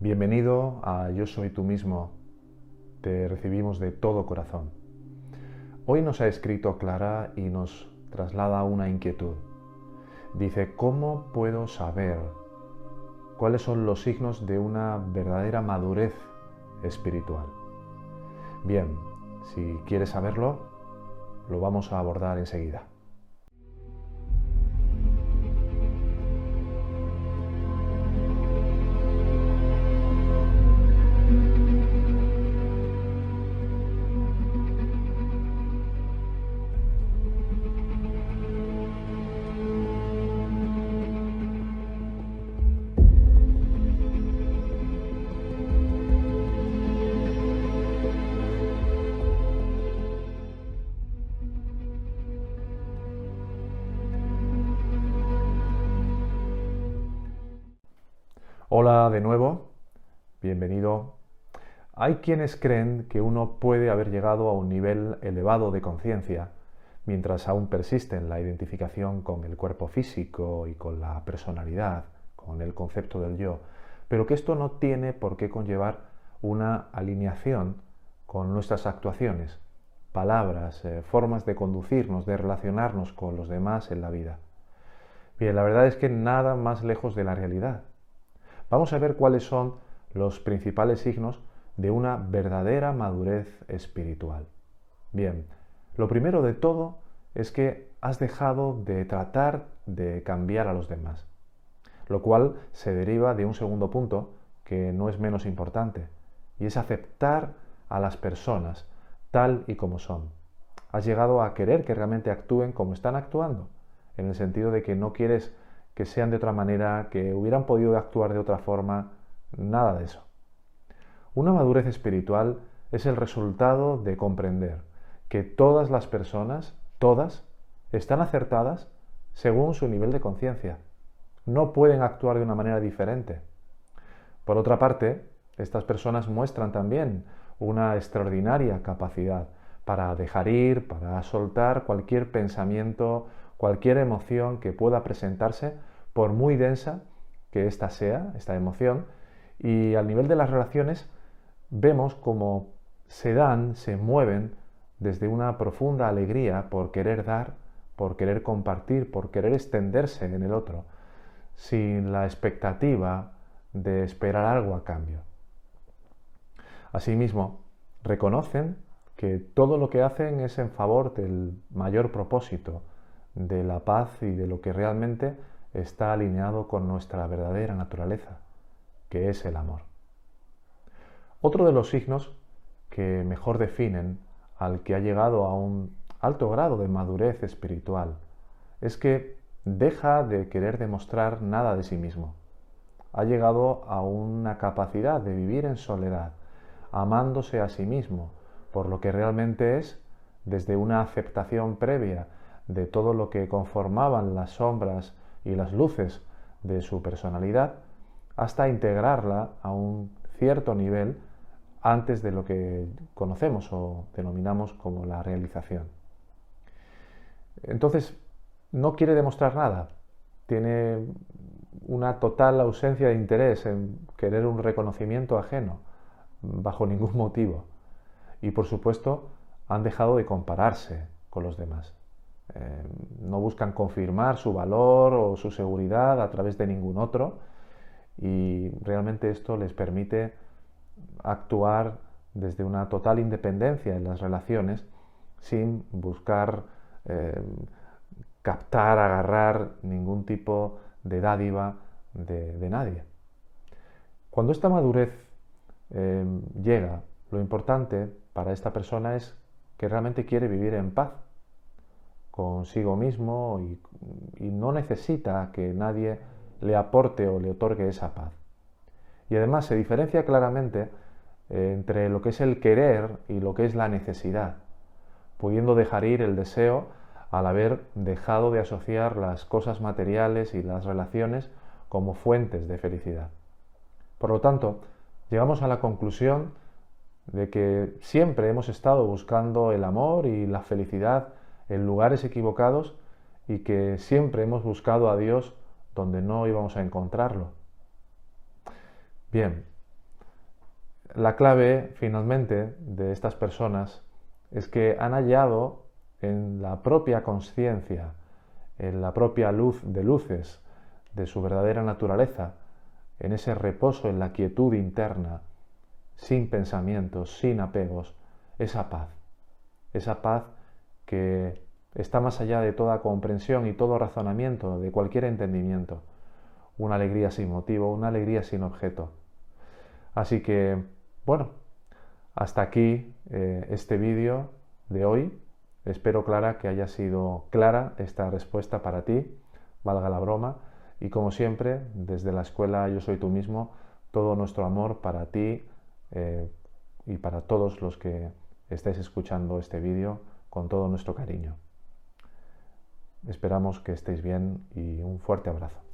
Bienvenido a Yo Soy tú mismo. Te recibimos de todo corazón. Hoy nos ha escrito Clara y nos traslada una inquietud. Dice, ¿cómo puedo saber cuáles son los signos de una verdadera madurez espiritual? Bien, si quieres saberlo, lo vamos a abordar enseguida. Hola de nuevo, bienvenido. Hay quienes creen que uno puede haber llegado a un nivel elevado de conciencia mientras aún persiste en la identificación con el cuerpo físico y con la personalidad, con el concepto del yo, pero que esto no tiene por qué conllevar una alineación con nuestras actuaciones, palabras, eh, formas de conducirnos, de relacionarnos con los demás en la vida. Bien, la verdad es que nada más lejos de la realidad. Vamos a ver cuáles son los principales signos de una verdadera madurez espiritual. Bien, lo primero de todo es que has dejado de tratar de cambiar a los demás, lo cual se deriva de un segundo punto que no es menos importante, y es aceptar a las personas tal y como son. Has llegado a querer que realmente actúen como están actuando, en el sentido de que no quieres que sean de otra manera, que hubieran podido actuar de otra forma, nada de eso. Una madurez espiritual es el resultado de comprender que todas las personas, todas, están acertadas según su nivel de conciencia. No pueden actuar de una manera diferente. Por otra parte, estas personas muestran también una extraordinaria capacidad para dejar ir, para soltar cualquier pensamiento, cualquier emoción que pueda presentarse por muy densa que ésta sea, esta emoción, y al nivel de las relaciones vemos cómo se dan, se mueven desde una profunda alegría por querer dar, por querer compartir, por querer extenderse en el otro, sin la expectativa de esperar algo a cambio. Asimismo, reconocen que todo lo que hacen es en favor del mayor propósito, de la paz y de lo que realmente está alineado con nuestra verdadera naturaleza, que es el amor. Otro de los signos que mejor definen al que ha llegado a un alto grado de madurez espiritual es que deja de querer demostrar nada de sí mismo. Ha llegado a una capacidad de vivir en soledad, amándose a sí mismo por lo que realmente es, desde una aceptación previa de todo lo que conformaban las sombras y las luces de su personalidad hasta integrarla a un cierto nivel antes de lo que conocemos o denominamos como la realización. Entonces, no quiere demostrar nada, tiene una total ausencia de interés en querer un reconocimiento ajeno, bajo ningún motivo. Y por supuesto, han dejado de compararse con los demás. Eh, no buscan confirmar su valor o su seguridad a través de ningún otro y realmente esto les permite actuar desde una total independencia en las relaciones sin buscar eh, captar, agarrar ningún tipo de dádiva de, nadie. Cuando esta madurez eh, llega, lo importante para esta persona es que realmente quiere vivir en paz consigo mismo y, no necesita que nadie le aporte o le otorgue esa paz. Y además se diferencia claramente eh, entre lo que es el querer y lo que es la necesidad, pudiendo dejar ir el deseo al haber dejado de asociar las cosas materiales y las relaciones como fuentes de felicidad. Por lo tanto, llegamos a la conclusión de que siempre hemos estado buscando el amor y la felicidad en lugares equivocados y que siempre hemos buscado a Dios donde no íbamos a encontrarlo. Bien, la clave finalmente de estas personas es que han hallado en la propia conciencia, en la propia luz de luces de su verdadera naturaleza, en ese reposo, en la quietud interna, sin pensamientos, sin apegos, esa paz, esa paz que está más allá de toda comprensión y todo razonamiento, de cualquier entendimiento, una alegría sin motivo, una alegría sin objeto. Así que, bueno, hasta aquí eh, este vídeo de hoy. Espero, Clara, que haya sido clara esta respuesta para ti, valga la broma. Y como siempre, desde la escuela Yo Soy Tú mismo, todo nuestro amor para ti eh, y para todos los que estáis escuchando este vídeo con todo nuestro cariño. Esperamos que estéis bien y un fuerte abrazo.